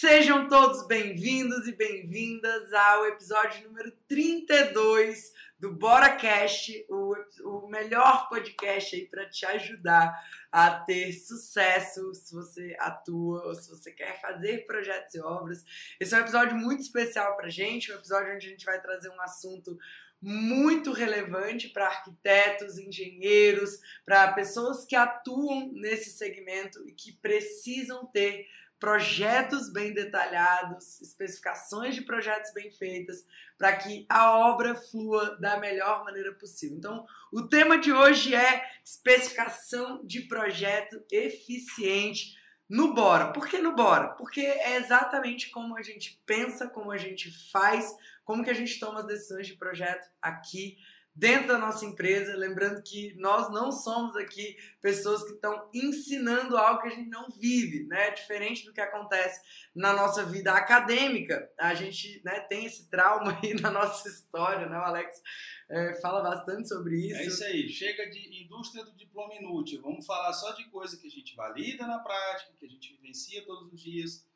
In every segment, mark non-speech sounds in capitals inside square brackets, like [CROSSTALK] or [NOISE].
Sejam todos bem-vindos e bem-vindas ao episódio número 32 do BoraCast, o, o melhor podcast aí para te ajudar a ter sucesso se você atua ou se você quer fazer projetos e obras. Esse é um episódio muito especial para gente, um episódio onde a gente vai trazer um assunto muito relevante para arquitetos, engenheiros, para pessoas que atuam nesse segmento e que precisam ter projetos bem detalhados, especificações de projetos bem feitas, para que a obra flua da melhor maneira possível. Então, o tema de hoje é especificação de projeto eficiente no Bora. Por que no Bora? Porque é exatamente como a gente pensa, como a gente faz, como que a gente toma as decisões de projeto aqui dentro da nossa empresa. Lembrando que nós não somos aqui pessoas que estão ensinando algo que a gente não vive, né? Diferente do que acontece na nossa vida acadêmica. A gente né, tem esse trauma [LAUGHS] aí na nossa história, né? O Alex é, fala bastante sobre isso. É isso aí. Chega de indústria do diploma inútil. Vamos falar só de coisa que a gente valida na prática, que a gente vivencia todos os dias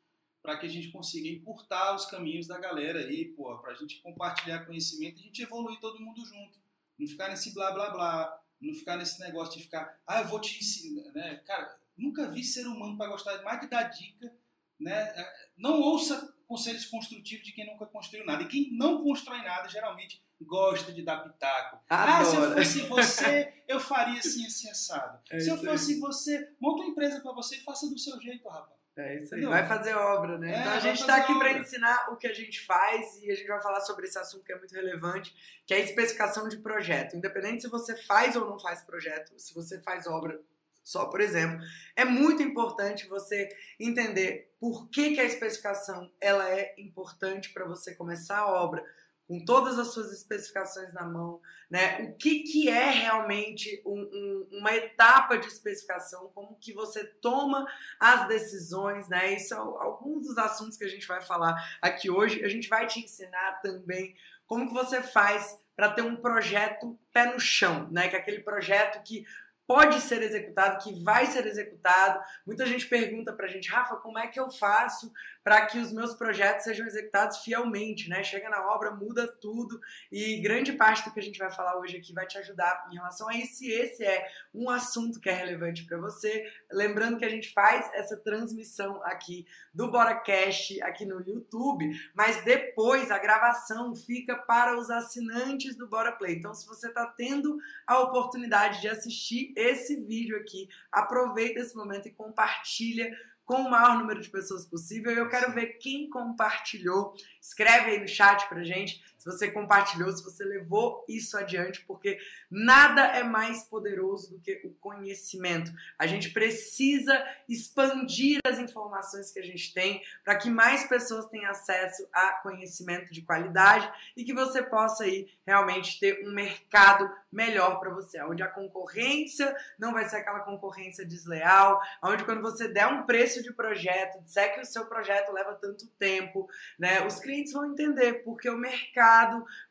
para que a gente consiga encurtar os caminhos da galera aí, pô, para a gente compartilhar conhecimento e a gente evoluir todo mundo junto. Não ficar nesse blá blá blá, não ficar nesse negócio de ficar, ah, eu vou te ensinar, né? Cara, nunca vi ser humano para gostar mais de dar dica, né? É, não ouça conselhos construtivos de quem nunca construiu nada. E quem não constrói nada, geralmente gosta de dar pitaco. Adora. Ah, se eu fosse você, eu faria assim, assim, assado. [LAUGHS] É se eu isso aí. fosse você, monta uma empresa para você e faça do seu jeito, rapaz. É isso aí. Entendeu? Vai fazer obra, né? É, então a gente está aqui para ensinar o que a gente faz e a gente vai falar sobre esse assunto que é muito relevante, que é a especificação de projeto. Independente se você faz ou não faz projeto, se você faz obra só, por exemplo, é muito importante você entender por que, que a especificação ela é importante para você começar a obra com todas as suas especificações na mão, né? O que, que é realmente um- um- uma etapa de especificação, como que você toma as decisões, né? Isso são alguns dos assuntos que a gente vai falar aqui hoje. A gente vai te ensinar também como que você faz para ter um projeto pé no chão, né? Que é aquele projeto que pode ser executado, que vai ser executado. Muita gente pergunta pra gente, Rafa, como é que eu faço para que os meus projetos sejam executados fielmente, né? Chega na obra, muda tudo e grande parte do que a gente vai falar hoje aqui vai te ajudar em relação a isso. Esse é um assunto que é relevante para você. Lembrando que a gente faz essa transmissão aqui do BoraCast aqui no YouTube, mas depois a gravação fica para os assinantes do Bora Play. Então, se você está tendo a oportunidade de assistir esse vídeo aqui, aproveita esse momento e compartilha com o maior número de pessoas possível. Eu quero ver quem compartilhou. Escreve aí no chat pra gente se você compartilhou, se você levou isso adiante, porque nada é mais poderoso do que o conhecimento. A gente precisa expandir as informações que a gente tem para que mais pessoas tenham acesso a conhecimento de qualidade e que você possa aí realmente ter um mercado melhor para você, onde a concorrência não vai ser aquela concorrência desleal, onde quando você der um preço de projeto, disser que o seu projeto leva tanto tempo, né, os clientes vão entender porque o mercado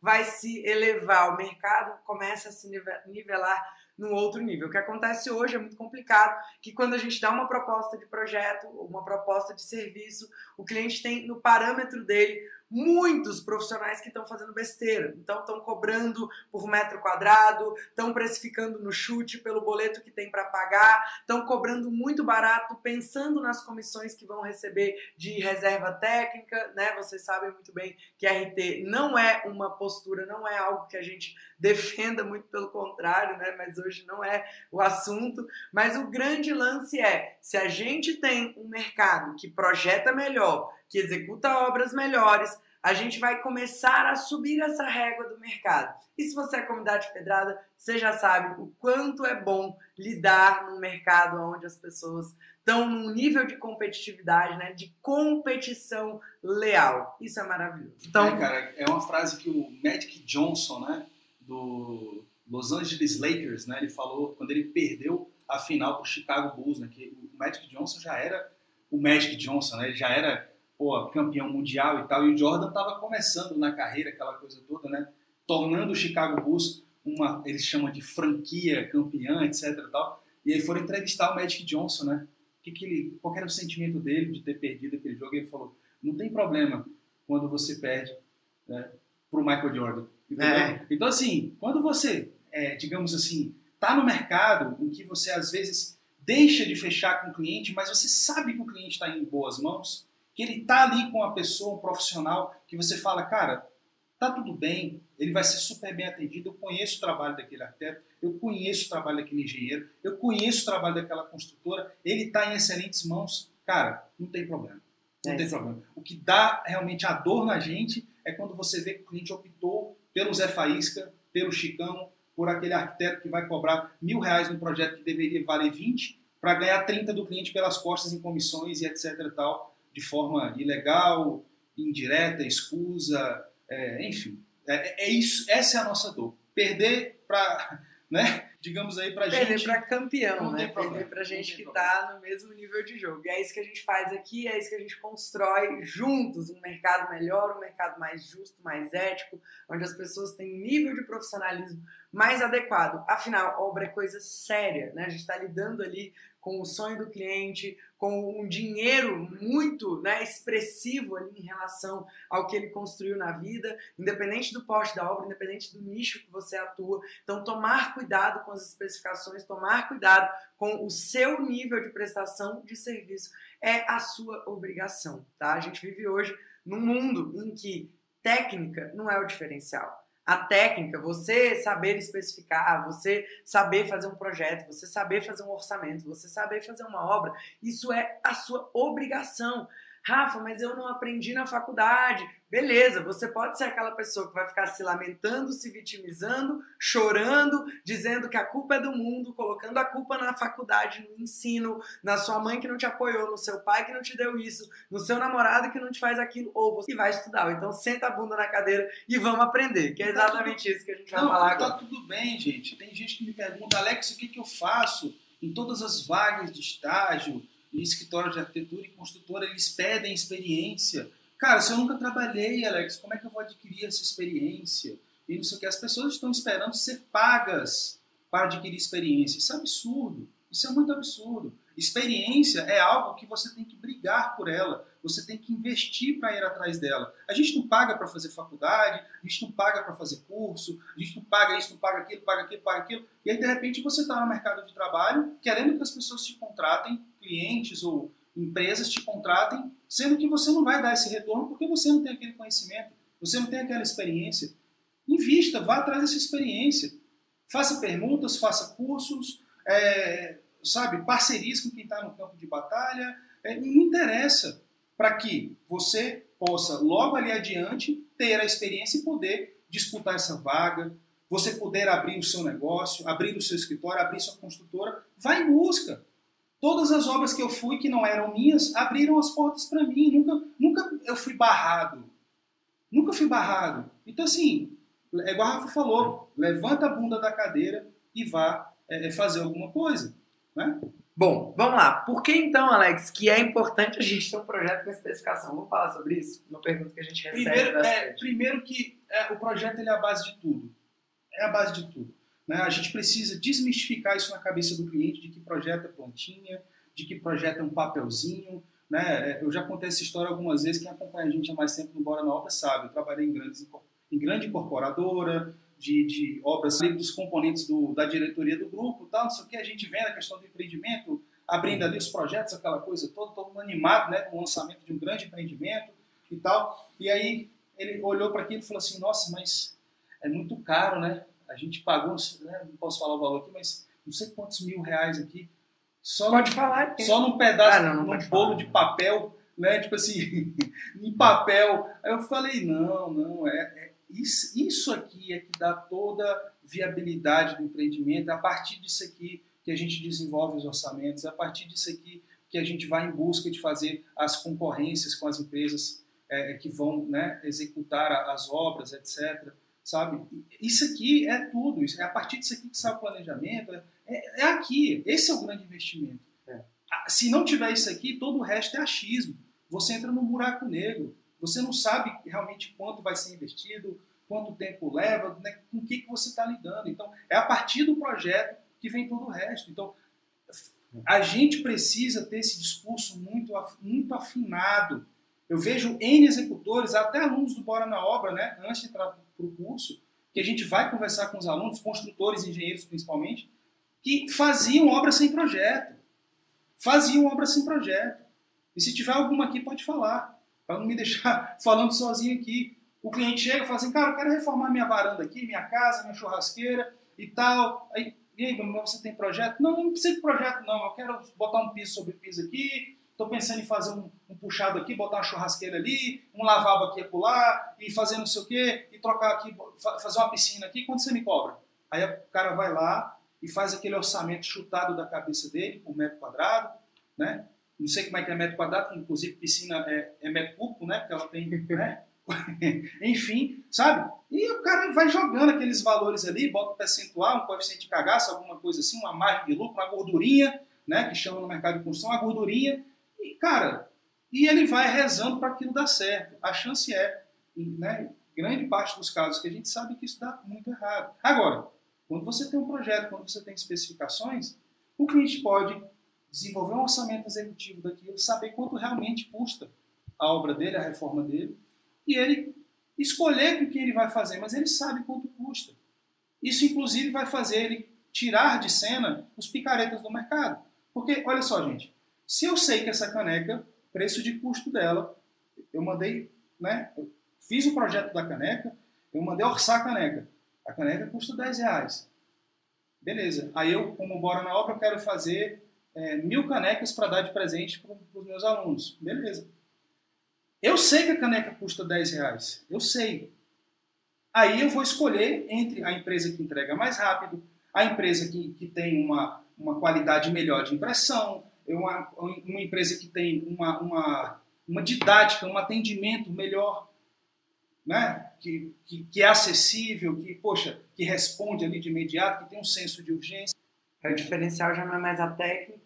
vai se elevar, o mercado começa a se nive- nivelar num outro nível. O que acontece hoje é muito complicado, que quando a gente dá uma proposta de projeto, uma proposta de serviço, o cliente tem no parâmetro dele muitos profissionais que estão fazendo besteira. Então estão cobrando por metro quadrado, estão precificando no chute pelo boleto que tem para pagar, estão cobrando muito barato, pensando nas comissões que vão receber de reserva técnica, né? Vocês sabem muito bem que RT não é uma postura, não é algo que a gente defenda, muito pelo contrário, né? Mas hoje não é o assunto. Mas o grande lance é: se a gente tem um mercado que projeta melhor, que executa obras melhores, a gente vai começar a subir essa régua do mercado. E se você é comunidade pedrada, você já sabe o quanto é bom lidar num mercado onde as pessoas estão num nível de competitividade, né, de competição leal. Isso é maravilhoso. Então, É, cara, é uma frase que o Magic Johnson, né, do Los Angeles Lakers, né, ele falou quando ele perdeu a final pro Chicago Bulls, né, que o Magic Johnson já era o Magic Johnson, né, ele já era pô, campeão mundial e tal, e o Jordan estava começando na carreira, aquela coisa toda, né, tornando o Chicago Bulls uma, eles chamam de franquia campeã, etc e tal, e aí foram entrevistar o Magic Johnson, né, que que ele, qual era o sentimento dele de ter perdido aquele jogo, e ele falou, Não tem problema quando você perde né, para o Michael Jordan. É. Então, assim, quando você, é, digamos assim, está no mercado em que você às vezes deixa de fechar com o cliente, mas você sabe que o cliente está em boas mãos, que ele está ali com a pessoa, um profissional, que você fala, cara, tá tudo bem, ele vai ser super bem atendido, eu conheço o trabalho daquele arquiteto, eu conheço o trabalho daquele engenheiro, eu conheço o trabalho daquela construtora, ele está em excelentes mãos, cara, não tem problema. Não é tem sim. problema. O que dá realmente a dor na gente é quando você vê que o cliente optou pelo Zé Faísca, pelo Chicão, por aquele arquiteto que vai cobrar mil reais num projeto que deveria valer 20 para ganhar 30 do cliente pelas costas em comissões e etc e tal, de forma ilegal, indireta, escusa, é, enfim. É, é, isso, essa é a nossa dor. Perder para [LAUGHS] né? Digamos aí Perder gente. Perder pra campeão, né? Perder pra gente que tá no mesmo nível de jogo. E é isso que a gente faz aqui, é isso que a gente constrói juntos um mercado melhor, um mercado mais justo, mais ético, onde as pessoas têm nível de profissionalismo mais adequado. Afinal, obra é coisa séria, né? A gente está lidando ali com o sonho do cliente, com um dinheiro muito né, expressivo ali em relação ao que ele construiu na vida, independente do porte da obra, independente do nicho que você atua. Então, tomar cuidado com as especificações, tomar cuidado com o seu nível de prestação de serviço é a sua obrigação, tá? A gente vive hoje num mundo em que técnica não é o diferencial a técnica, você saber especificar, você saber fazer um projeto, você saber fazer um orçamento, você saber fazer uma obra, isso é a sua obrigação. Rafa, mas eu não aprendi na faculdade. Beleza, você pode ser aquela pessoa que vai ficar se lamentando, se vitimizando, chorando, dizendo que a culpa é do mundo, colocando a culpa na faculdade, no ensino, na sua mãe que não te apoiou, no seu pai que não te deu isso, no seu namorado que não te faz aquilo, ou você vai estudar. Então senta a bunda na cadeira e vamos aprender, que é tá exatamente isso que a gente vai não, falar tá agora. Tá tudo bem, gente. Tem gente que me pergunta, Alex, o que, que eu faço em todas as vagas de estágio? em escritório de arquitetura e construtora, eles pedem experiência. Cara, se eu nunca trabalhei, Alex, como é que eu vou adquirir essa experiência? E não sei o que, as pessoas estão esperando ser pagas para adquirir experiência. Isso é absurdo. Isso é muito absurdo. Experiência é algo que você tem que brigar por ela, você tem que investir para ir atrás dela. A gente não paga para fazer faculdade, a gente não paga para fazer curso, a gente não paga isso, não paga aquilo, paga aquilo, paga aquilo. E aí, de repente, você está no mercado de trabalho querendo que as pessoas te contratem, clientes ou empresas te contratem, sendo que você não vai dar esse retorno porque você não tem aquele conhecimento, você não tem aquela experiência. Invista, vá atrás dessa experiência. Faça perguntas, faça cursos, é, sabe, parcerias com quem está no campo de batalha, é, não interessa, para que você possa logo ali adiante ter a experiência e poder disputar essa vaga, você poder abrir o seu negócio, abrir o seu escritório, abrir sua construtora, vá em busca. Todas as obras que eu fui que não eram minhas abriram as portas para mim. Nunca, nunca eu fui barrado. Nunca fui barrado. Então, assim, é igual a Rafa falou: levanta a bunda da cadeira e vá é, fazer alguma coisa. Né? Bom, vamos lá. Por que então, Alex, que é importante a gente ter um projeto com especificação? Vamos falar sobre isso? Uma pergunta que a gente recebe. Primeiro, é, primeiro que é, o projeto ele é a base de tudo. É a base de tudo. Né? A gente precisa desmistificar isso na cabeça do cliente, de que projeto é plantinha, de que projeto é um papelzinho. Né? É, eu já contei essa história algumas vezes, quem acompanha a gente há mais tempo no Bora na Obra sabe. Eu trabalhei em, grandes, em grande incorporadora, de, de obras dos componentes do, da diretoria do grupo, tal, não sei o que, a gente vê a questão do empreendimento, abrindo ali os projetos, aquela coisa toda, todo mundo animado, né, com o lançamento de um grande empreendimento e tal. E aí ele olhou para aquilo e falou assim, nossa, mas é muito caro, né? A gente pagou, né, não posso falar o valor aqui, mas não sei quantos mil reais aqui. Só pode num, falar. Só num pedaço, ah, não, não num bolo falar. de papel, né? Tipo assim, [LAUGHS] em papel. Aí eu falei, não, não, é, é isso, isso aqui é que dá toda viabilidade do empreendimento, é a partir disso aqui que a gente desenvolve os orçamentos, é a partir disso aqui que a gente vai em busca de fazer as concorrências com as empresas é, que vão né, executar as obras, etc. Sabe? Isso aqui é tudo, é a partir disso aqui que sai o planejamento, é, é, é aqui, esse é o grande investimento. É. Se não tiver isso aqui, todo o resto é achismo. Você entra num buraco negro. Você não sabe realmente quanto vai ser investido, quanto tempo leva, né, com o que, que você está lidando. Então, é a partir do projeto que vem todo o resto. Então, a gente precisa ter esse discurso muito, muito afinado Eu vejo N executores, até alunos do Bora na Obra, né, antes de entrar para o curso, que a gente vai conversar com os alunos, construtores, engenheiros principalmente, que faziam obra sem projeto. Faziam obra sem projeto. E se tiver alguma aqui, pode falar, para não me [LAUGHS] deixar falando sozinho aqui. O cliente chega e fala assim, cara, eu quero reformar minha varanda aqui, minha casa, minha churrasqueira e tal. Aí, e aí, você tem projeto? Não, não precisa de projeto não, eu quero botar um piso sobre piso aqui, estou pensando em fazer um, um, puxado aqui, botar uma churrasqueira ali, um lavabo aqui e pular, e fazer não sei o quê, e trocar aqui, fazer uma piscina aqui, quanto você me cobra? Aí o cara vai lá e faz aquele orçamento chutado da cabeça dele, por metro quadrado, né? Não sei como é que é metro quadrado, inclusive piscina é, é metro cúbico, né? Porque ela tem, [LAUGHS] né? [LAUGHS] Enfim, sabe? E o cara vai jogando aqueles valores ali, bota um percentual, um coeficiente de cagaço, alguma coisa assim, uma margem de lucro, uma gordurinha, né? Que chama no mercado de construção, uma gordurinha, e, cara, e ele vai rezando para aquilo dar certo. A chance é, né, grande parte dos casos que a gente sabe que isso dá muito errado. Agora, quando você tem um projeto, quando você tem especificações, o cliente pode desenvolver um orçamento executivo daquilo, saber quanto realmente custa a obra dele, a reforma dele, e ele escolher com que ele vai fazer, mas ele sabe quanto custa. Isso, inclusive, vai fazer ele tirar de cena os picaretas do mercado. Porque, olha só, gente, se eu sei que essa caneca, preço de custo dela, eu mandei, né? Eu fiz o projeto da caneca, eu mandei orçar a caneca. A caneca custa 10 reais. Beleza. Aí eu, como bora na obra, quero fazer é, mil canecas para dar de presente para os meus alunos. Beleza. Eu sei que a caneca custa 10 reais. Eu sei. Aí eu vou escolher entre a empresa que entrega mais rápido, a empresa que, que tem uma, uma qualidade melhor de impressão, uma, uma empresa que tem uma, uma, uma didática, um atendimento melhor, né? que, que, que, é acessível, que, poxa, que responde ali de imediato, que tem um senso de urgência. O diferencial já não é mais a técnica,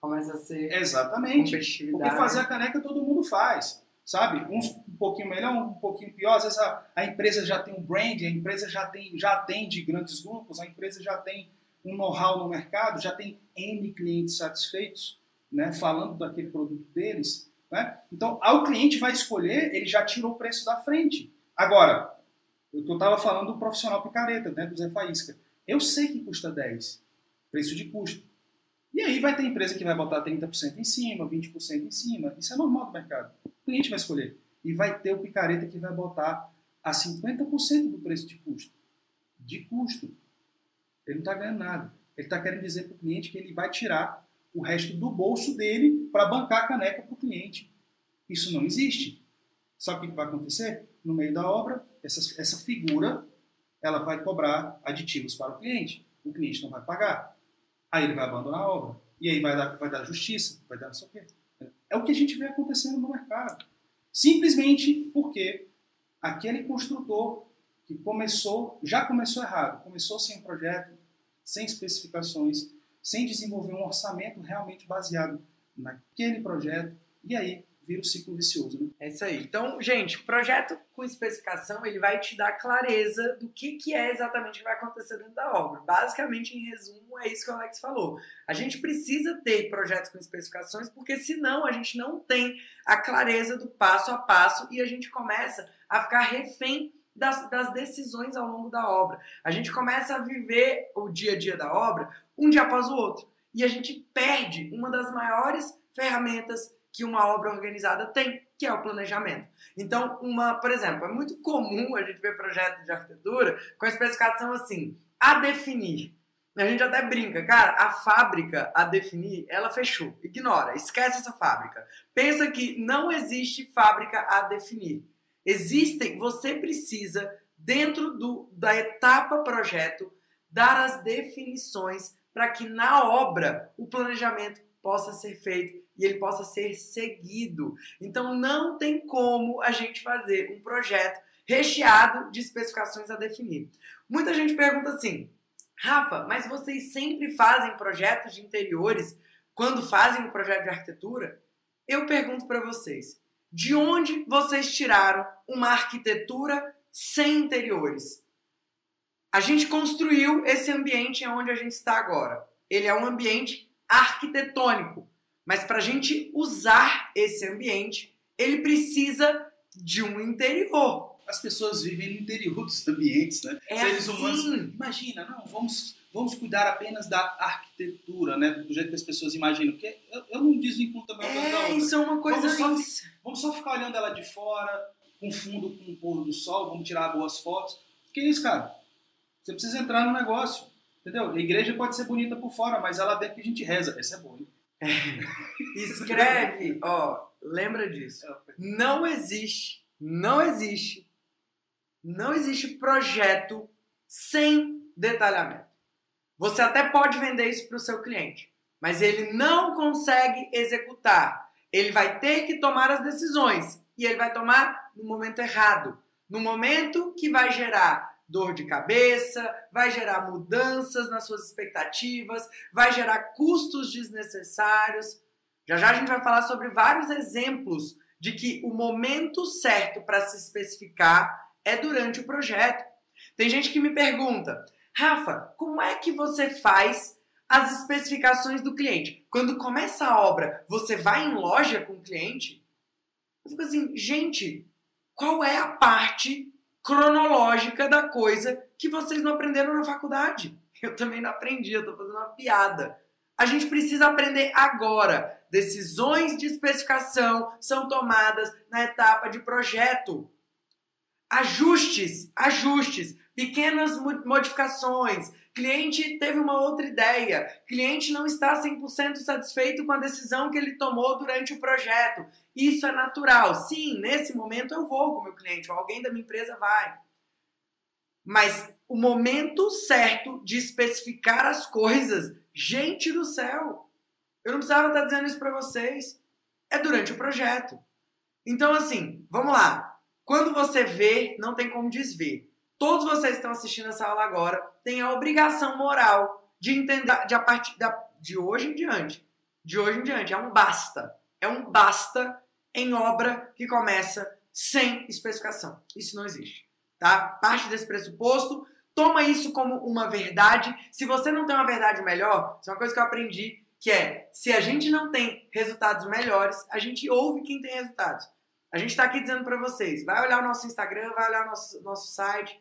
começa a ser Exatamente. Porque fazer a caneca todo mundo faz, sabe? Uns um pouquinho melhor, um pouquinho pior. Às vezes a, a empresa já tem um brand, a empresa já, tem, já atende grandes grupos, a empresa já tem um know-how no mercado, já tem N clientes satisfeitos né, falando daquele produto deles. Né? Então, ao cliente vai escolher, ele já tirou o preço da frente. Agora, eu estava falando do profissional picareta, né, do Zé Faísca. Eu sei que custa 10, preço de custo. E aí vai ter empresa que vai botar 30% em cima, 20% em cima. Isso é normal do mercado. O cliente vai escolher. E vai ter o picareta que vai botar a 50% do preço de custo. De custo. Ele não está ganhando nada. Ele está querendo dizer para o cliente que ele vai tirar o resto do bolso dele para bancar a caneca para o cliente. Isso não existe. Sabe o que vai acontecer? No meio da obra, essa, essa figura ela vai cobrar aditivos para o cliente. O cliente não vai pagar. Aí ele vai abandonar a obra. E aí vai dar, vai dar justiça, vai dar não sei o quê. É o que a gente vê acontecendo no mercado. Simplesmente porque aquele construtor que começou, já começou errado, começou sem projeto, sem especificações, sem desenvolver um orçamento realmente baseado naquele projeto, e aí vira o ciclo vicioso. Né? É isso aí. Então, gente, o projeto com especificação ele vai te dar clareza do que, que é exatamente que vai acontecer dentro da obra. Basicamente, em resumo, é isso que o Alex falou. A gente precisa ter projetos com especificações, porque senão a gente não tem a clareza do passo a passo e a gente começa a ficar refém das, das, decisões ao longo da obra. A gente começa a viver o dia a dia da obra um dia após o outro. E a gente perde uma das maiores ferramentas que uma obra organizada tem, que é o planejamento. Então, uma, por exemplo, é muito comum a gente ver projetos de arquitetura com a especificação assim, a definir. A gente até brinca, cara, a fábrica a definir, ela fechou. Ignora, esquece essa fábrica. Pensa que não existe fábrica a definir. Existem, você precisa, dentro do, da etapa projeto, dar as definições para que na obra o planejamento possa ser feito e ele possa ser seguido. Então não tem como a gente fazer um projeto recheado de especificações a definir. Muita gente pergunta assim: Rafa, mas vocês sempre fazem projetos de interiores quando fazem um projeto de arquitetura? Eu pergunto para vocês: de onde vocês tiraram uma arquitetura sem interiores? A gente construiu esse ambiente onde a gente está agora. Ele é um ambiente arquitetônico. Mas para a gente usar esse ambiente, ele precisa de um interior. As pessoas vivem no interior dos ambientes, né? É Seres assim. humanos. Imagina, não, vamos, vamos cuidar apenas da arquitetura, né? Do jeito que as pessoas imaginam. Porque eu, eu não desvinculo também uma coisa da É, outra. isso é uma coisa. Vamos só isso- Vamos só ficar olhando ela de fora, com fundo com o pôr do sol, vamos tirar boas fotos. Que isso, cara? Você precisa entrar no negócio. Entendeu? A igreja pode ser bonita por fora, mas é lá dentro que a gente reza. Essa é boa, hein? [LAUGHS] Escreve, ó, lembra disso. Não existe, não existe, não existe projeto sem detalhamento. Você até pode vender isso para o seu cliente, mas ele não consegue executar. Ele vai ter que tomar as decisões e ele vai tomar no momento errado, no momento que vai gerar dor de cabeça, vai gerar mudanças nas suas expectativas, vai gerar custos desnecessários. Já já a gente vai falar sobre vários exemplos de que o momento certo para se especificar é durante o projeto. Tem gente que me pergunta, Rafa, como é que você faz as especificações do cliente? Quando começa a obra, você vai em loja com o cliente? Eu fico assim, gente, qual é a parte cronológica da coisa que vocês não aprenderam na faculdade? Eu também não aprendi, eu tô fazendo uma piada. A gente precisa aprender agora. Decisões de especificação são tomadas na etapa de projeto. Ajustes, ajustes, pequenas mo- modificações. Cliente teve uma outra ideia. Cliente não está 100% satisfeito com a decisão que ele tomou durante o projeto. Isso é natural. Sim, nesse momento eu vou com o meu cliente, ou alguém da minha empresa vai. Mas o momento certo de especificar as coisas, gente do céu, eu não precisava estar dizendo isso para vocês. É durante o projeto. Então, assim, vamos lá. Quando você vê, não tem como desver. Todos vocês que estão assistindo essa aula agora têm a obrigação moral de entender de a partir da, de hoje em diante. De hoje em diante. É um basta. É um basta em obra que começa sem especificação. Isso não existe. Tá? Parte desse pressuposto. Toma isso como uma verdade. Se você não tem uma verdade melhor, isso é uma coisa que eu aprendi, que é, se a gente não tem resultados melhores, a gente ouve quem tem resultados. A gente está aqui dizendo para vocês, vai olhar o nosso Instagram, vai olhar o nosso, nosso site.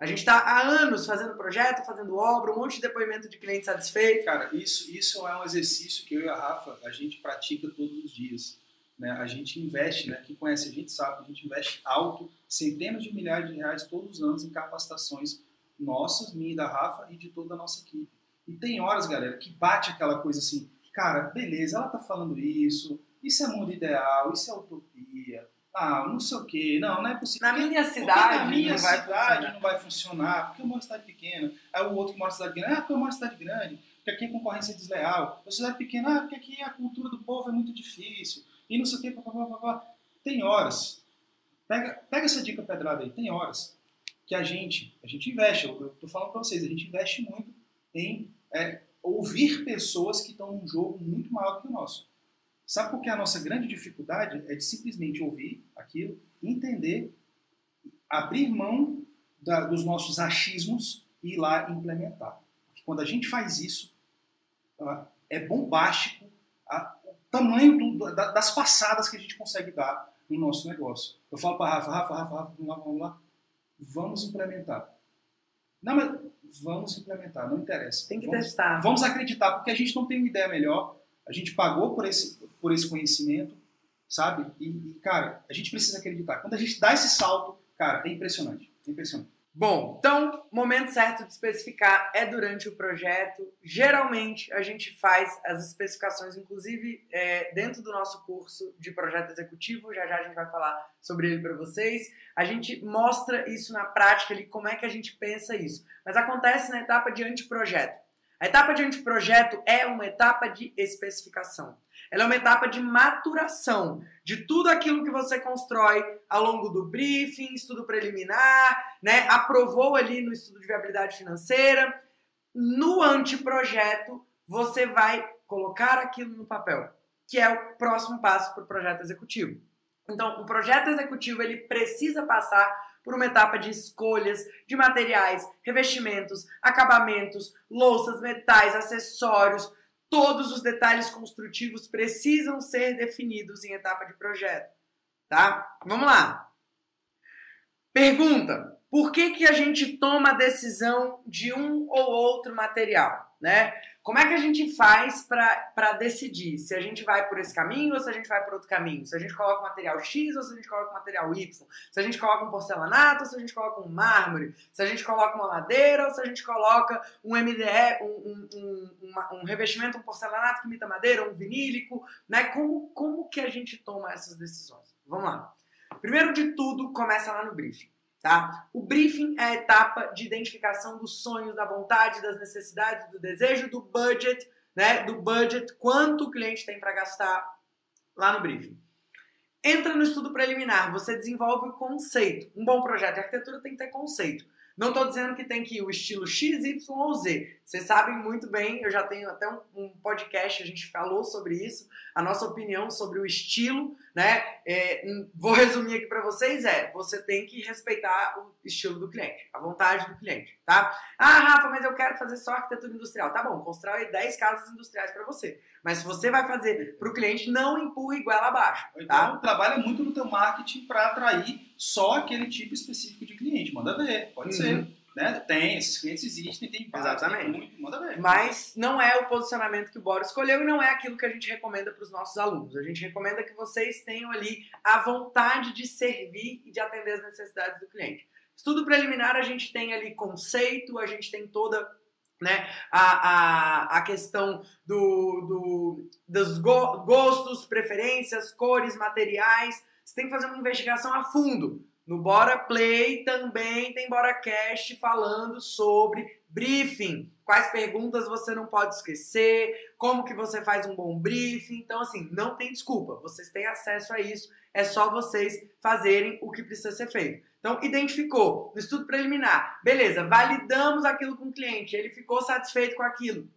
A gente está há anos fazendo projeto, fazendo obra, um monte de depoimento de cliente satisfeito. Cara, isso, isso é um exercício que eu e a Rafa, a gente pratica todos os dias. Né? A gente investe, né? quem conhece a gente sabe, a gente investe alto, centenas de milhares de reais todos os anos em capacitações nossas, minha e da Rafa e de toda a nossa equipe. E tem horas, galera, que bate aquela coisa assim, cara, beleza, ela tá falando isso, isso é mundo ideal, isso é utopia, ah, não sei o quê, não, não é possível. Na minha cidade, na minha não vai cidade funcionar. não vai funcionar, porque eu moro em cidade pequena. Aí o outro que mora em cidade grande, ah, porque eu moro em cidade grande, porque aqui a concorrência é desleal. Eu cidade pequena, ah, porque aqui a cultura do povo é muito difícil. E não sei o quê, papapá, papapá. Tem horas. Pega, pega essa dica pedrada aí, tem horas que a gente, a gente investe, eu, tô falando pra vocês, a gente investe muito em é, ouvir pessoas que estão num jogo muito maior do que o nosso. Sabe por que a nossa grande dificuldade é de simplesmente ouvir aquilo, entender, abrir mão da- dos nossos achismos e ir lá implementar. Porque quando a gente faz isso, ah, é bombástico a- o tamanho do- da- das passadas que a gente consegue dar no nosso negócio. Eu falo para Rafa, Rafa, Rafa, Rafa, vamos lá, vamos lá, vamos implementar. Não, mas vamos implementar, não interessa. Tem que vamos, testar. Vamos acreditar, porque a gente não tem uma ideia melhor, a gente pagou por esse, por esse conhecimento, sabe? E, e, cara, a gente precisa acreditar. Quando a gente dá esse salto, cara, é impressionante. É impressionante. Bom, então, momento certo de especificar é durante o projeto. Geralmente, a gente faz as especificações, inclusive é, dentro do nosso curso de projeto executivo. Já já a gente vai falar sobre ele para vocês. A gente mostra isso na prática ali, como é que a gente pensa isso. Mas acontece na etapa de anteprojeto. A etapa de anteprojeto é uma etapa de especificação. Ela é uma etapa de maturação de tudo aquilo que você constrói ao longo do briefing, estudo preliminar, né? Aprovou ali no estudo de viabilidade financeira. No anteprojeto, você vai colocar aquilo no papel, que é o próximo passo para o projeto executivo. Então, o projeto executivo ele precisa passar por uma etapa de escolhas de materiais, revestimentos, acabamentos, louças, metais, acessórios. Todos os detalhes construtivos precisam ser definidos em etapa de projeto. tá? Vamos lá. Pergunta: por que, que a gente toma a decisão de um ou outro material, né? Como é que a gente faz para decidir se a gente vai por esse caminho ou se a gente vai por outro caminho? Se a gente coloca um material X ou se a gente coloca um material Y? Se a gente coloca um porcelanato ou se a gente coloca um mármore? Se a gente coloca uma madeira ou se a gente coloca um MDE, um, um, um, um revestimento, um porcelanato que imita madeira, um vinílico, né? Como, como que a gente toma essas decisões? Vamos lá. Primeiro de tudo, começa lá no briefing. Tá? O briefing é a etapa de identificação dos sonhos, da vontade, das necessidades, do desejo, do budget, né? Do budget, quanto o cliente tem para gastar lá no briefing. Entra no estudo preliminar, você desenvolve o conceito. Um bom projeto de arquitetura tem que ter conceito. Não estou dizendo que tem que ir o estilo X, Y ou Z. Vocês sabem muito bem, eu já tenho até um, um podcast, a gente falou sobre isso, a nossa opinião sobre o estilo, né? É, vou resumir aqui para vocês: é você tem que respeitar o estilo do cliente, a vontade do cliente, tá? Ah, Rafa, mas eu quero fazer só arquitetura industrial. Tá bom, constrói 10 casas industriais para você. Mas se você vai fazer para o cliente, não empurra igual abaixo. Tá? Então, trabalha muito no teu marketing para atrair só aquele tipo específico de cliente. Manda ver, pode uhum. ser. Né? Tem, esses clientes existem, tem Exatamente. Tem muito, manda ver. Mas não é o posicionamento que o Bora escolheu e não é aquilo que a gente recomenda para os nossos alunos. A gente recomenda que vocês tenham ali a vontade de servir e de atender as necessidades do cliente. Estudo preliminar, a gente tem ali conceito, a gente tem toda né? A, a, a questão do, do, dos go, gostos, preferências, cores, materiais. Você tem que fazer uma investigação a fundo. No Bora Play também tem Bora Cast falando sobre briefing. Quais perguntas você não pode esquecer, como que você faz um bom briefing. Então, assim, não tem desculpa. Vocês têm acesso a isso. É só vocês fazerem o que precisa ser feito. Então, identificou no estudo preliminar. Beleza, validamos aquilo com o cliente, ele ficou satisfeito com aquilo.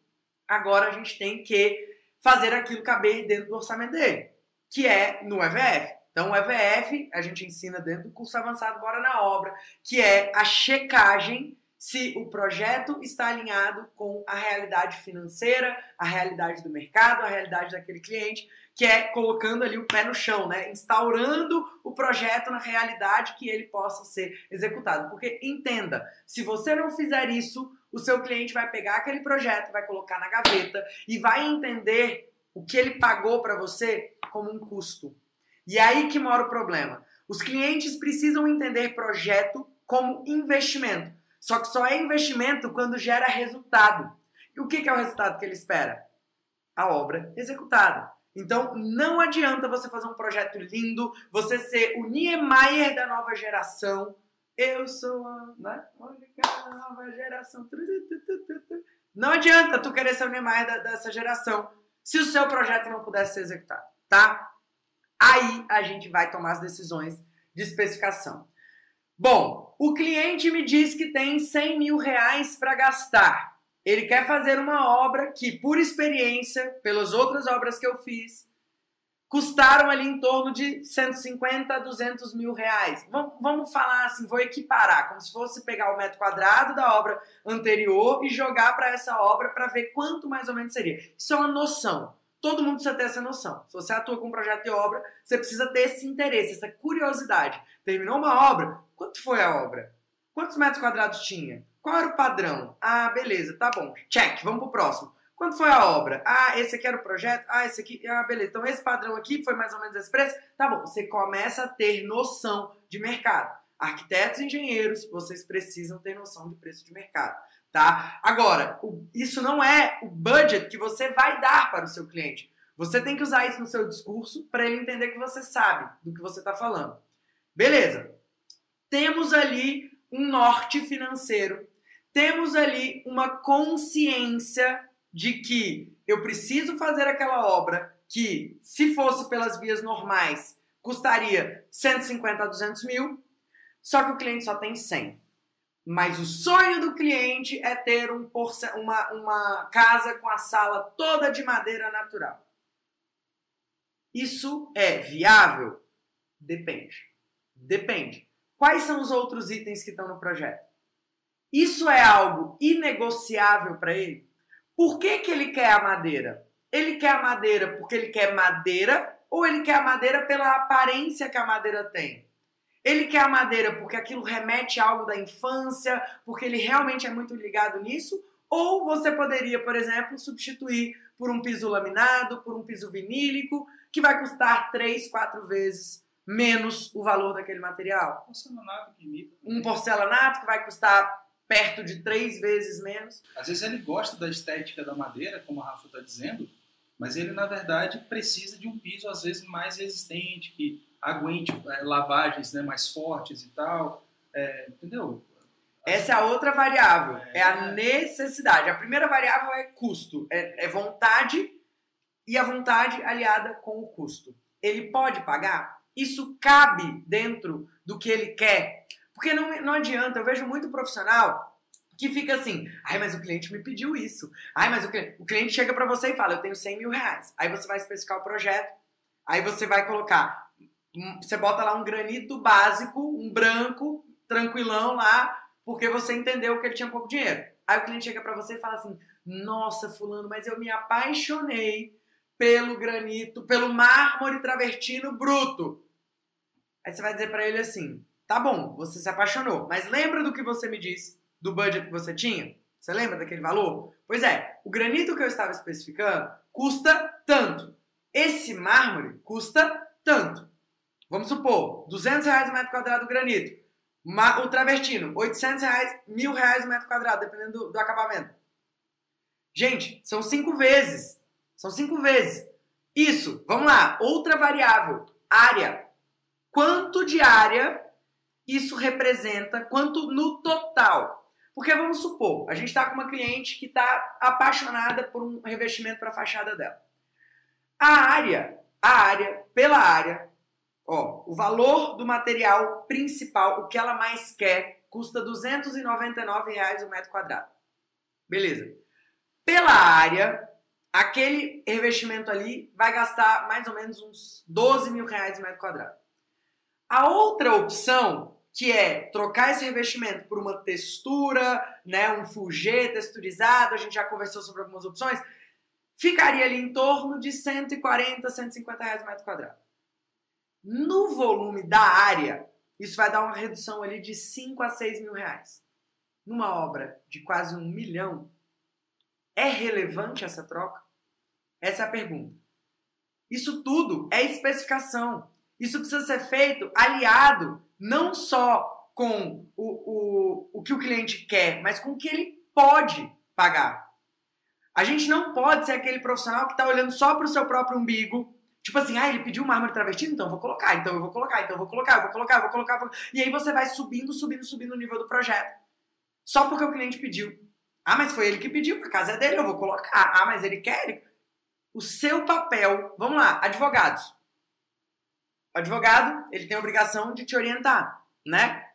Agora a gente tem que fazer aquilo caber dentro do orçamento dele, que é no EVF. Então, o EVF a gente ensina dentro do curso avançado Bora na Obra, que é a checagem se o projeto está alinhado com a realidade financeira, a realidade do mercado, a realidade daquele cliente, que é colocando ali o pé no chão, né? Instaurando o projeto na realidade que ele possa ser executado. Porque entenda, se você não fizer isso, o seu cliente vai pegar aquele projeto, vai colocar na gaveta e vai entender o que ele pagou para você como um custo. E aí que mora o problema. Os clientes precisam entender projeto como investimento. Só que só é investimento quando gera resultado. E o que é o resultado que ele espera? A obra executada. Então, não adianta você fazer um projeto lindo, você ser o Niemeyer da nova geração. Eu sou a nova geração. Não adianta tu querer ser o Niemeyer dessa geração se o seu projeto não pudesse ser executado, tá? Aí a gente vai tomar as decisões de especificação. Bom, o cliente me diz que tem 100 mil reais para gastar. Ele quer fazer uma obra que, por experiência, pelas outras obras que eu fiz, custaram ali em torno de 150 a 200 mil reais. Vamos, vamos falar assim, vou equiparar, como se fosse pegar o metro quadrado da obra anterior e jogar para essa obra para ver quanto mais ou menos seria. Isso é uma noção. Todo mundo precisa ter essa noção. Se você atua com um projeto de obra, você precisa ter esse interesse, essa curiosidade. Terminou uma obra? Quanto foi a obra? Quantos metros quadrados tinha? Qual era o padrão? Ah, beleza, tá bom. Check, vamos pro próximo. Quanto foi a obra? Ah, esse aqui era o projeto? Ah, esse aqui. Ah, beleza. Então esse padrão aqui foi mais ou menos esse preço? Tá bom. Você começa a ter noção de mercado. Arquitetos e engenheiros, vocês precisam ter noção de preço de mercado tá? Agora, o, isso não é o budget que você vai dar para o seu cliente. Você tem que usar isso no seu discurso para ele entender que você sabe do que você está falando. Beleza. Temos ali um norte financeiro. Temos ali uma consciência de que eu preciso fazer aquela obra que, se fosse pelas vias normais, custaria 150 a 200 mil, só que o cliente só tem 100. Mas o sonho do cliente é ter um uma, uma casa com a sala toda de madeira natural. Isso é viável? Depende. Depende. Quais são os outros itens que estão no projeto? Isso é algo inegociável para ele? Por que, que ele quer a madeira? Ele quer a madeira porque ele quer madeira ou ele quer a madeira pela aparência que a madeira tem. Ele quer a madeira porque aquilo remete a algo da infância, porque ele realmente é muito ligado nisso, ou você poderia, por exemplo, substituir por um piso laminado, por um piso vinílico, que vai custar três, quatro vezes menos o valor daquele material. Porcelanato que imita. Um porcelanato que vai custar perto de três vezes menos. Às vezes ele gosta da estética da madeira, como a Rafa está dizendo, mas ele, na verdade, precisa de um piso, às vezes, mais resistente, que aguente é, lavagens né, mais fortes e tal. É, entendeu? Essa é a outra variável, é, é a necessidade. A primeira variável é custo, é, é vontade e a vontade aliada com o custo. Ele pode pagar? Isso cabe dentro do que ele quer? Porque não, não adianta, eu vejo muito profissional que fica assim, ai, mas o cliente me pediu isso. Ai, mas o cliente, o cliente chega para você e fala, eu tenho 100 mil reais. Aí você vai especificar o projeto, aí você vai colocar, você bota lá um granito básico, um branco, tranquilão lá, porque você entendeu que ele tinha pouco dinheiro. Aí o cliente chega para você e fala assim, nossa, fulano, mas eu me apaixonei pelo granito, pelo mármore travertino bruto. Aí você vai dizer para ele assim, tá bom, você se apaixonou, mas lembra do que você me disse? do budget que você tinha? Você lembra daquele valor? Pois é, o granito que eu estava especificando custa tanto. Esse mármore custa tanto. Vamos supor, 200 reais o metro quadrado do granito. O travertino, 800 reais, mil reais o metro quadrado, dependendo do, do acabamento. Gente, são cinco vezes. São cinco vezes. Isso, vamos lá. Outra variável, área. Quanto de área isso representa, quanto no total? Porque vamos supor, a gente está com uma cliente que está apaixonada por um revestimento para a fachada dela. A área, a área, pela área, ó, o valor do material principal, o que ela mais quer, custa 299 reais o metro quadrado. Beleza. Pela área, aquele revestimento ali vai gastar mais ou menos uns 12 mil reais o metro quadrado. A outra opção que é trocar esse revestimento por uma textura, né, um fugê texturizado, a gente já conversou sobre algumas opções, ficaria ali em torno de 140, 150 reais o metro quadrado. No volume da área, isso vai dar uma redução ali de 5 a 6 mil reais. Numa obra de quase um milhão, é relevante essa troca? Essa é a pergunta. Isso tudo é especificação. Isso precisa ser feito aliado não só com o, o, o que o cliente quer, mas com o que ele pode pagar. A gente não pode ser aquele profissional que está olhando só para o seu próprio umbigo. Tipo assim, ah, ele pediu mármore travestido, então eu vou colocar, então eu vou colocar, então eu vou colocar, eu vou colocar, eu vou colocar. Vou... E aí você vai subindo, subindo, subindo o nível do projeto. Só porque o cliente pediu. Ah, mas foi ele que pediu, a casa é dele, eu vou colocar. Ah, mas ele quer. O seu papel, vamos lá, advogados. O advogado, ele tem a obrigação de te orientar, né?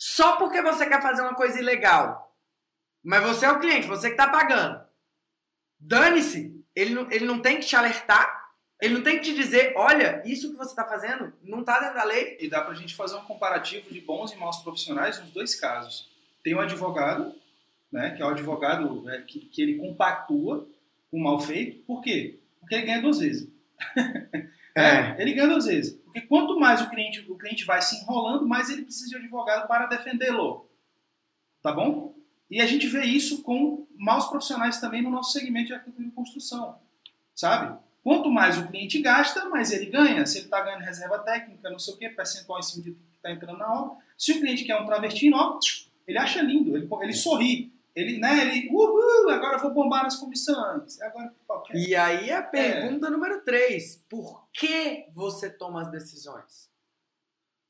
Só porque você quer fazer uma coisa ilegal, mas você é o cliente, você que está pagando. Dane-se, ele não, ele não tem que te alertar, ele não tem que te dizer, olha, isso que você está fazendo não está dentro da lei. E dá para a gente fazer um comparativo de bons e maus profissionais nos dois casos. Tem o um advogado, né, que é o advogado né, que, que ele compactua com o mal feito. Por quê? Porque ele ganha duas vezes. [LAUGHS] É. Ele ganha duas vezes. Porque quanto mais o cliente, o cliente vai se enrolando, mais ele precisa de um advogado para defendê-lo. Tá bom? E a gente vê isso com maus profissionais também no nosso segmento de arquitetura e construção. Sabe? Quanto mais o cliente gasta, mais ele ganha. Se ele está ganhando reserva técnica, não sei o que, percentual em cima do que está entrando na obra. Se o cliente quer um travertino, ó, ele acha lindo, ele, ele sorri. Ele, né, ele, uhul, agora eu vou bombar nas comissões. Agora, qualquer... E aí a pergunta é. número 3. Por que você toma as decisões?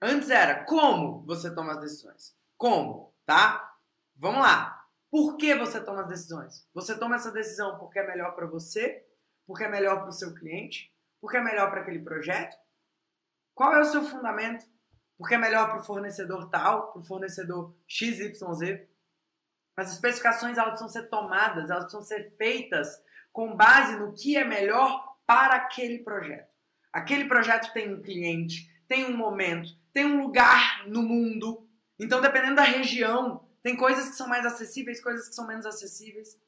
Antes era como você toma as decisões. Como, tá? Vamos lá. Por que você toma as decisões? Você toma essa decisão porque é melhor para você? Porque é melhor para o seu cliente? Porque é melhor para aquele projeto? Qual é o seu fundamento? Porque é melhor para o fornecedor tal, para o fornecedor XYZ? As especificações elas precisam ser tomadas, elas precisam ser feitas com base no que é melhor para aquele projeto. Aquele projeto tem um cliente, tem um momento, tem um lugar no mundo. Então, dependendo da região, tem coisas que são mais acessíveis, coisas que são menos acessíveis.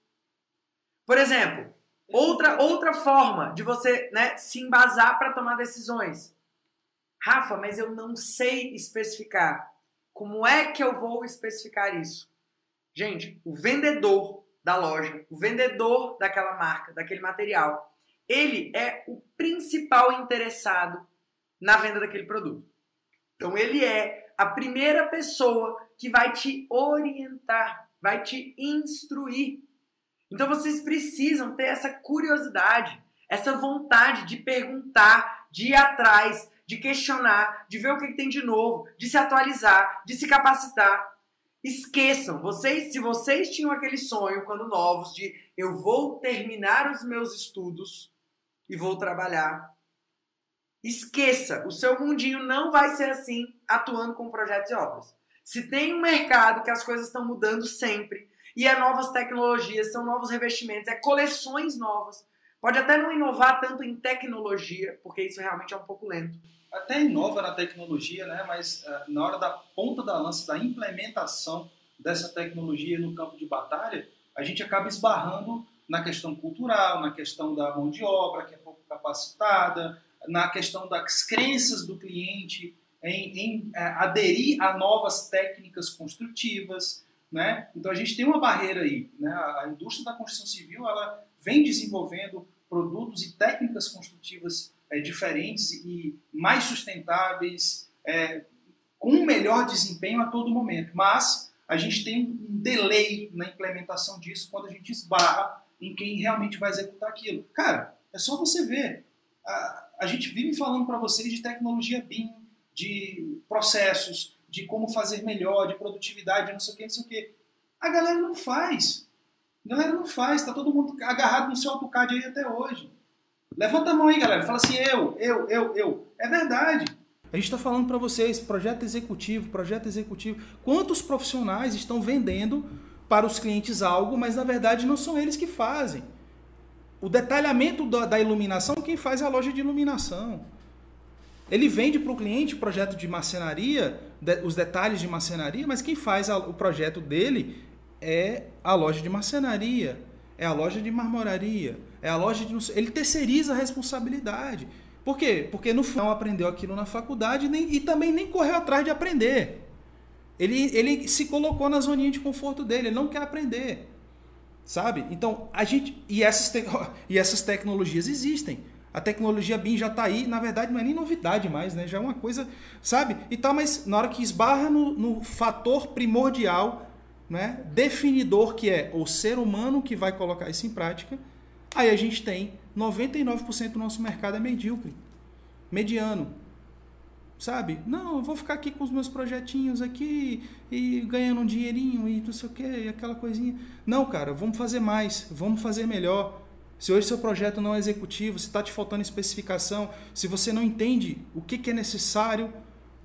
Por exemplo, Outra, outra forma de você né, se embasar para tomar decisões. Rafa, mas eu não sei especificar. Como é que eu vou especificar isso? Gente, o vendedor da loja, o vendedor daquela marca, daquele material, ele é o principal interessado na venda daquele produto. Então ele é a primeira pessoa que vai te orientar, vai te instruir. Então vocês precisam ter essa curiosidade, essa vontade de perguntar, de ir atrás, de questionar, de ver o que tem de novo, de se atualizar, de se capacitar. Esqueçam, vocês, se vocês tinham aquele sonho quando novos de eu vou terminar os meus estudos e vou trabalhar, esqueça, o seu mundinho não vai ser assim atuando com projetos e obras. Se tem um mercado que as coisas estão mudando sempre e é novas tecnologias, são novos revestimentos, é coleções novas. Pode até não inovar tanto em tecnologia, porque isso realmente é um pouco lento até inova na tecnologia, né? mas uh, na hora da ponta da lança, da implementação dessa tecnologia no campo de batalha, a gente acaba esbarrando na questão cultural, na questão da mão de obra, que é pouco capacitada, na questão das crenças do cliente em, em é, aderir a novas técnicas construtivas. Né? Então a gente tem uma barreira aí. Né? A indústria da construção civil ela vem desenvolvendo produtos e técnicas construtivas é, diferentes e mais sustentáveis, é, com um melhor desempenho a todo momento. Mas a gente tem um delay na implementação disso quando a gente esbarra em quem realmente vai executar aquilo. Cara, é só você ver. A, a gente vive falando para vocês de tecnologia BIM, de processos, de como fazer melhor, de produtividade, não sei o que, não sei o que. A galera não faz. A galera não faz, está todo mundo agarrado no seu AutoCAD aí até hoje. Levanta a mão aí, galera. Fala assim, eu, eu, eu, eu. É verdade. A gente está falando para vocês, projeto executivo, projeto executivo. Quantos profissionais estão vendendo para os clientes algo, mas na verdade não são eles que fazem. O detalhamento da iluminação, quem faz é a loja de iluminação. Ele vende para o cliente o projeto de marcenaria, os detalhes de marcenaria, mas quem faz o projeto dele é a loja de marcenaria é a loja de marmoraria, é a loja de. Ele terceiriza a responsabilidade. Por quê? Porque no final aprendeu aquilo na faculdade nem, e também nem correu atrás de aprender. Ele, ele se colocou na zoninha de conforto dele, ele não quer aprender. Sabe? Então, a gente. E essas, te, [LAUGHS] e essas tecnologias existem. A tecnologia BIM já está aí, na verdade não é nem novidade mais, né? Já é uma coisa, sabe? E tal, mas na hora que esbarra no, no fator primordial né, definidor que é o ser humano que vai colocar isso em prática, aí a gente tem 99% do nosso mercado é medíocre, mediano. Sabe? Não, eu vou ficar aqui com os meus projetinhos aqui e ganhando um dinheirinho e não sei o que, aquela coisinha. Não, cara, vamos fazer mais, vamos fazer melhor. Se hoje seu projeto não é executivo, se está te faltando especificação, se você não entende o que, que é necessário,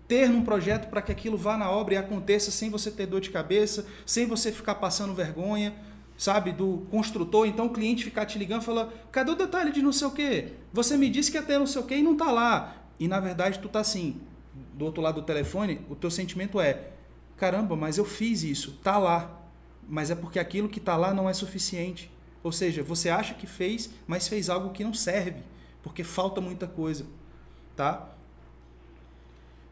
ter num projeto para que aquilo vá na obra e aconteça sem você ter dor de cabeça, sem você ficar passando vergonha, sabe, do construtor. Então o cliente ficar te ligando e falar: cadê o detalhe de não sei o quê? Você me disse que ia ter não sei o quê e não está lá. E na verdade tu tá assim, do outro lado do telefone, o teu sentimento é: caramba, mas eu fiz isso, tá lá. Mas é porque aquilo que está lá não é suficiente. Ou seja, você acha que fez, mas fez algo que não serve, porque falta muita coisa, tá?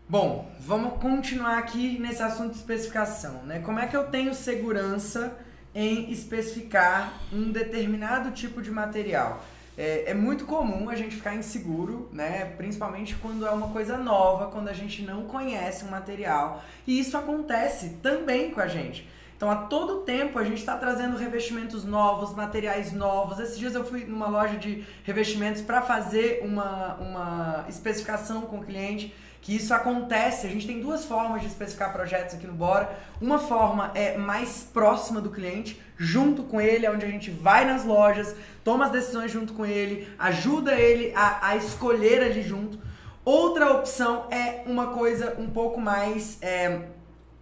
Bom, vamos continuar aqui nesse assunto de especificação, né? Como é que eu tenho segurança em especificar um determinado tipo de material? É, é, muito comum a gente ficar inseguro, né? Principalmente quando é uma coisa nova, quando a gente não conhece um material. E isso acontece também com a gente. Então, a todo tempo a gente está trazendo revestimentos novos, materiais novos. Esses dias eu fui numa loja de revestimentos para fazer uma, uma especificação com o cliente que isso acontece. A gente tem duas formas de especificar projetos aqui no Bora. Uma forma é mais próxima do cliente, junto com ele, é onde a gente vai nas lojas, toma as decisões junto com ele, ajuda ele a, a escolher ali junto. Outra opção é uma coisa um pouco mais. É,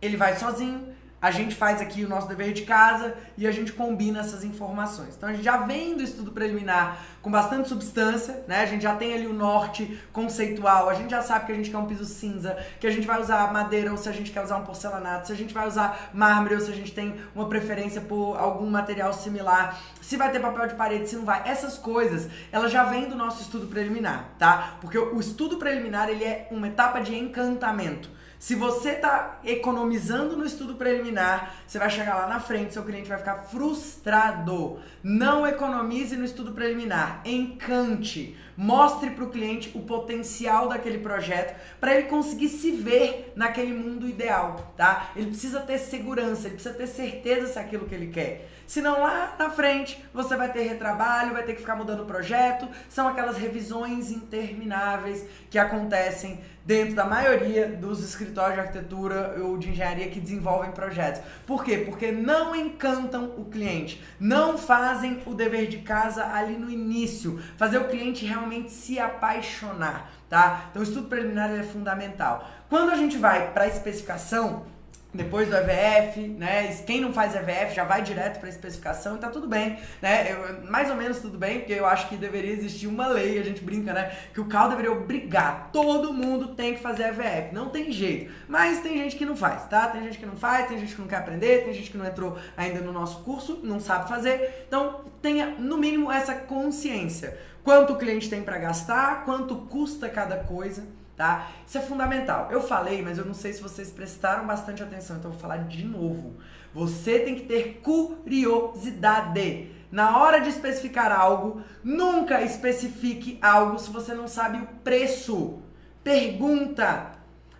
ele vai sozinho, a gente faz aqui o nosso dever de casa e a gente combina essas informações. Então a gente já vem do estudo preliminar com bastante substância, né? A gente já tem ali o norte conceitual, a gente já sabe que a gente quer um piso cinza, que a gente vai usar madeira ou se a gente quer usar um porcelanato, se a gente vai usar mármore ou se a gente tem uma preferência por algum material similar, se vai ter papel de parede, se não vai. Essas coisas, elas já vêm do nosso estudo preliminar, tá? Porque o estudo preliminar, ele é uma etapa de encantamento. Se você está economizando no estudo preliminar, você vai chegar lá na frente, seu cliente vai ficar frustrado. Não economize no estudo preliminar, encante. Mostre para o cliente o potencial daquele projeto para ele conseguir se ver naquele mundo ideal, tá? Ele precisa ter segurança, ele precisa ter certeza se é aquilo que ele quer. Senão lá na frente você vai ter retrabalho, vai ter que ficar mudando o projeto. São aquelas revisões intermináveis que acontecem dentro da maioria dos escritórios de arquitetura ou de engenharia que desenvolvem projetos. Por quê? Porque não encantam o cliente, não fazem o dever de casa ali no início, fazer o cliente realmente se apaixonar, tá? Então o estudo preliminar é fundamental. Quando a gente vai para a especificação, depois do EVF, né? Quem não faz EVF já vai direto para especificação e tá tudo bem, né? Eu, mais ou menos tudo bem, porque eu acho que deveria existir uma lei, a gente brinca, né? Que o carro deveria obrigar, todo mundo tem que fazer EVF, não tem jeito. Mas tem gente que não faz, tá? Tem gente que não faz, tem gente que não quer aprender, tem gente que não entrou ainda no nosso curso, não sabe fazer. Então, tenha no mínimo essa consciência. Quanto o cliente tem para gastar, quanto custa cada coisa tá? Isso é fundamental. Eu falei, mas eu não sei se vocês prestaram bastante atenção, então vou falar de novo. Você tem que ter curiosidade. Na hora de especificar algo, nunca especifique algo se você não sabe o preço. Pergunta.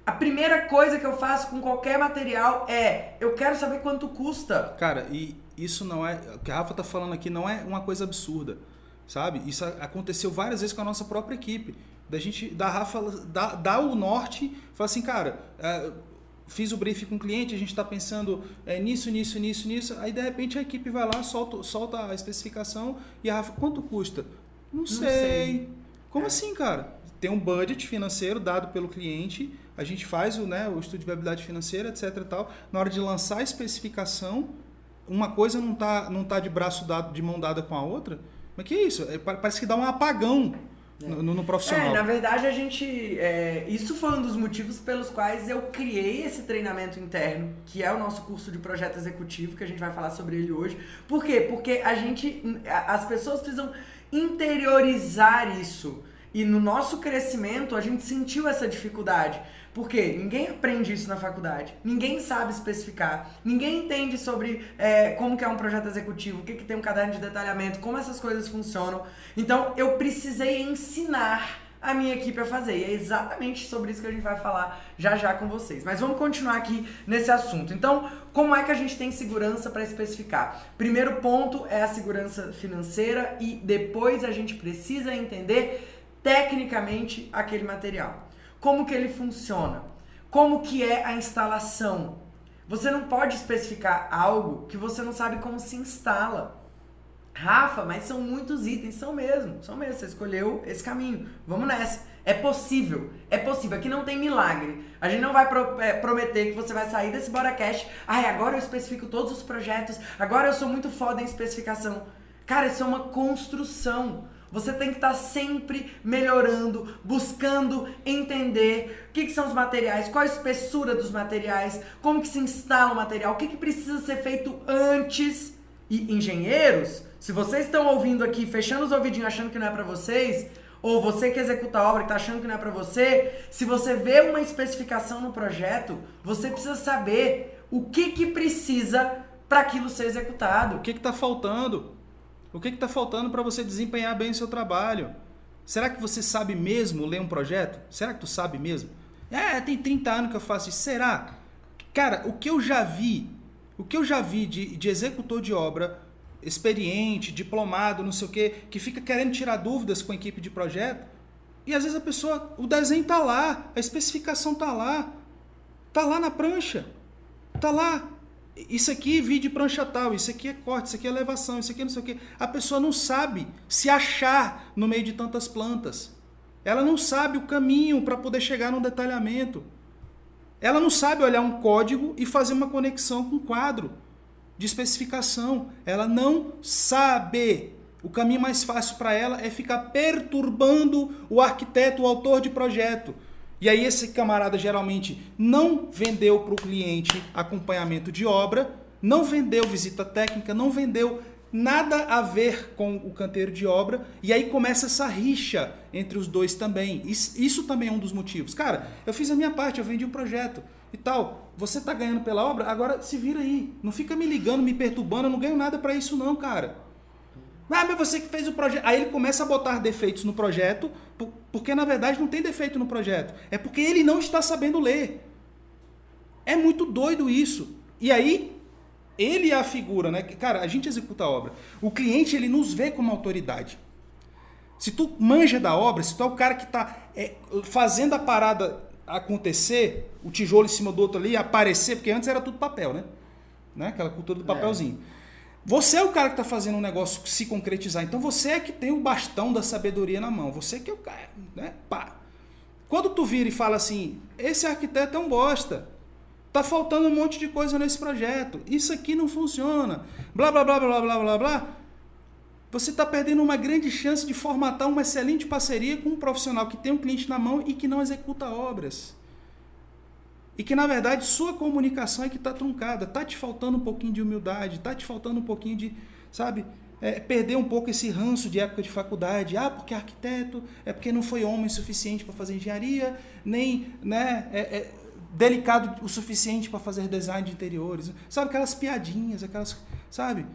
A primeira coisa que eu faço com qualquer material é: eu quero saber quanto custa. Cara, e isso não é. O que a Rafa tá falando aqui não é uma coisa absurda, sabe? Isso aconteceu várias vezes com a nossa própria equipe da gente, da Rafa, dar, dar o norte, falar assim, cara, é, fiz o briefing com o cliente, a gente está pensando é, nisso, nisso, nisso, nisso, aí de repente a equipe vai lá, solta, solta a especificação e a Rafa, quanto custa? Não, Não sei. sei. Como é. assim, cara? Tem um budget financeiro dado pelo cliente, a gente faz o, né, o estudo de viabilidade financeira, etc tal. Na hora de lançar a especificação, uma coisa não está não tá de braço dado, de mão dada com a outra, mas que isso? É, parece que dá um apagão no, no, profissional. É, na verdade a gente. É, isso foi um dos motivos pelos quais eu criei esse treinamento interno, que é o nosso curso de projeto executivo, que a gente vai falar sobre ele hoje. Por quê? Porque a gente. As pessoas precisam interiorizar isso. E no nosso crescimento a gente sentiu essa dificuldade. Porque ninguém aprende isso na faculdade, ninguém sabe especificar, ninguém entende sobre é, como que é um projeto executivo, o que, que tem um caderno de detalhamento, como essas coisas funcionam. Então eu precisei ensinar a minha equipe a fazer. E é exatamente sobre isso que a gente vai falar já já com vocês. Mas vamos continuar aqui nesse assunto. Então, como é que a gente tem segurança para especificar? Primeiro ponto é a segurança financeira e depois a gente precisa entender tecnicamente aquele material. Como que ele funciona? Como que é a instalação? Você não pode especificar algo que você não sabe como se instala. Rafa, mas são muitos itens, são mesmo, são mesmo. Você escolheu esse caminho. Vamos nessa. É possível, é possível. Aqui não tem milagre. A gente não vai pro, é, prometer que você vai sair desse Boracast. Ai, agora eu especifico todos os projetos. Agora eu sou muito foda em especificação. Cara, isso é uma construção. Você tem que estar tá sempre melhorando, buscando entender o que, que, são os materiais, qual a espessura dos materiais, como que se instala o material, o que, que precisa ser feito antes. E engenheiros, se vocês estão ouvindo aqui, fechando os ouvidinhos achando que não é para vocês, ou você que executa a obra que está achando que não é para você, se você vê uma especificação no projeto, você precisa saber o que, que precisa para aquilo ser executado. O que está faltando? O que está faltando para você desempenhar bem o seu trabalho? Será que você sabe mesmo ler um projeto? Será que tu sabe mesmo? É, tem 30 anos que eu faço isso. Será? Cara, o que eu já vi, o que eu já vi de, de executor de obra, experiente, diplomado, não sei o quê, que fica querendo tirar dúvidas com a equipe de projeto, e às vezes a pessoa, o desenho tá lá, a especificação tá lá, tá lá na prancha, tá lá isso aqui vi de prancha tal, isso aqui é corte, isso aqui é elevação, isso aqui é não sei o quê. A pessoa não sabe se achar no meio de tantas plantas. Ela não sabe o caminho para poder chegar no detalhamento. Ela não sabe olhar um código e fazer uma conexão com um quadro de especificação. Ela não sabe. O caminho mais fácil para ela é ficar perturbando o arquiteto, o autor de projeto. E aí esse camarada geralmente não vendeu para o cliente acompanhamento de obra, não vendeu visita técnica, não vendeu nada a ver com o canteiro de obra, e aí começa essa rixa entre os dois também. Isso, isso também é um dos motivos. Cara, eu fiz a minha parte, eu vendi um projeto e tal. Você está ganhando pela obra, agora se vira aí. Não fica me ligando, me perturbando, eu não ganho nada para isso não, cara. Ah, mas você que fez o projeto. Aí ele começa a botar defeitos no projeto, porque na verdade não tem defeito no projeto. É porque ele não está sabendo ler. É muito doido isso. E aí, ele é a figura, né? Cara, a gente executa a obra. O cliente, ele nos vê como autoridade. Se tu manja da obra, se tu é o cara que está é, fazendo a parada acontecer, o tijolo em cima do outro ali, aparecer, porque antes era tudo papel, né? né? Aquela cultura do é. papelzinho. É. Você é o cara que está fazendo um negócio se concretizar. Então você é que tem o bastão da sabedoria na mão. Você que é o cara, né? Pá. Quando tu vira e fala assim, esse arquiteto é um bosta. Tá faltando um monte de coisa nesse projeto. Isso aqui não funciona. Blá blá blá blá blá blá blá. Você está perdendo uma grande chance de formatar uma excelente parceria com um profissional que tem um cliente na mão e que não executa obras. E que na verdade sua comunicação é que está truncada, está te faltando um pouquinho de humildade, está te faltando um pouquinho de, sabe, é, perder um pouco esse ranço de época de faculdade. Ah, porque arquiteto, é porque não foi homem suficiente para fazer engenharia, nem né, é, é delicado o suficiente para fazer design de interiores. Sabe, aquelas piadinhas, aquelas. Sabe?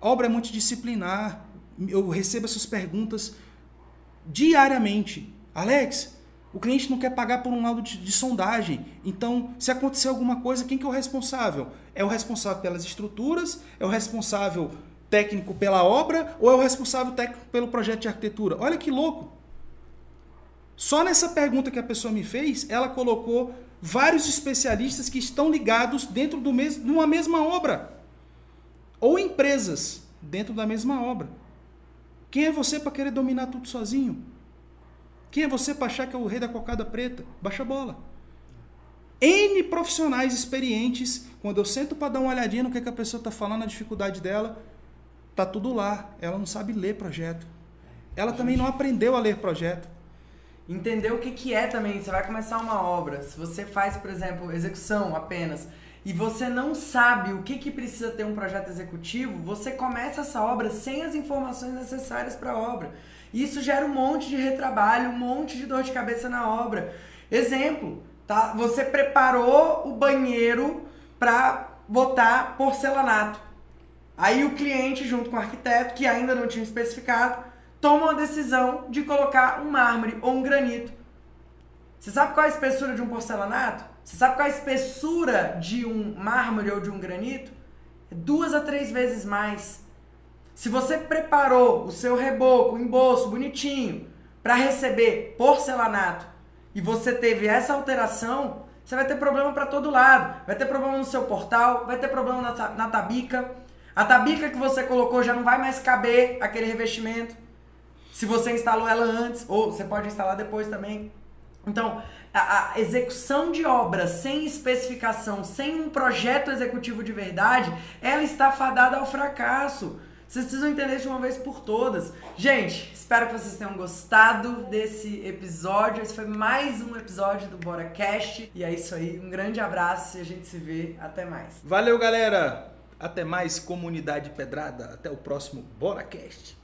Obra é multidisciplinar. Eu recebo essas perguntas diariamente. Alex, o cliente não quer pagar por um laudo de, de, sondagem. Então, se acontecer alguma coisa, quem que é o responsável? É o responsável pelas estruturas? É o responsável técnico pela obra? Ou é o responsável técnico pelo projeto de arquitetura? Olha que louco! Só nessa pergunta que a pessoa me fez, ela colocou vários especialistas que estão ligados dentro mesmo, de uma mesma obra. Ou empresas dentro da mesma obra. Quem é você para querer dominar tudo sozinho? Quem é você para achar que é o rei da cocada preta? Baixa a bola. N profissionais experientes, quando eu sento para dar uma olhadinha no que, é que a pessoa está falando, a dificuldade dela, tá tudo lá. Ela não sabe ler projeto. Ela também não aprendeu a ler projeto. Entender o que, que é também. Você vai começar uma obra. Se você faz, por exemplo, execução apenas, e você não sabe o que, que precisa ter um projeto executivo, você começa essa obra sem as informações necessárias para a obra. Isso gera um monte de retrabalho, um monte de dor de cabeça na obra. Exemplo, tá? Você preparou o banheiro para botar porcelanato. Aí o cliente, junto com o arquiteto, que ainda não tinha especificado, toma uma decisão de colocar um mármore ou um granito. Você sabe qual é a espessura de um porcelanato? Você sabe qual é a espessura de um mármore ou de um granito? É duas a três vezes mais. Se você preparou o seu reboco, embolso bonitinho para receber porcelanato e você teve essa alteração, você vai ter problema para todo lado. Vai ter problema no seu portal, vai ter problema na, na tabica. A tabica que você colocou já não vai mais caber aquele revestimento. Se você instalou ela antes, ou você pode instalar depois também. Então, a, a, execução de obra sem especificação, sem um projeto executivo de verdade, ela está fadada ao fracasso. Vocês precisam entender de uma vez por todas. Gente, espero que vocês tenham gostado desse episódio. Esse foi mais um episódio do Bora Cast. E é isso aí. Um grande abraço e a gente se vê. Até mais. Valeu, galera. Até mais, comunidade pedrada. Até o próximo Bora Cast.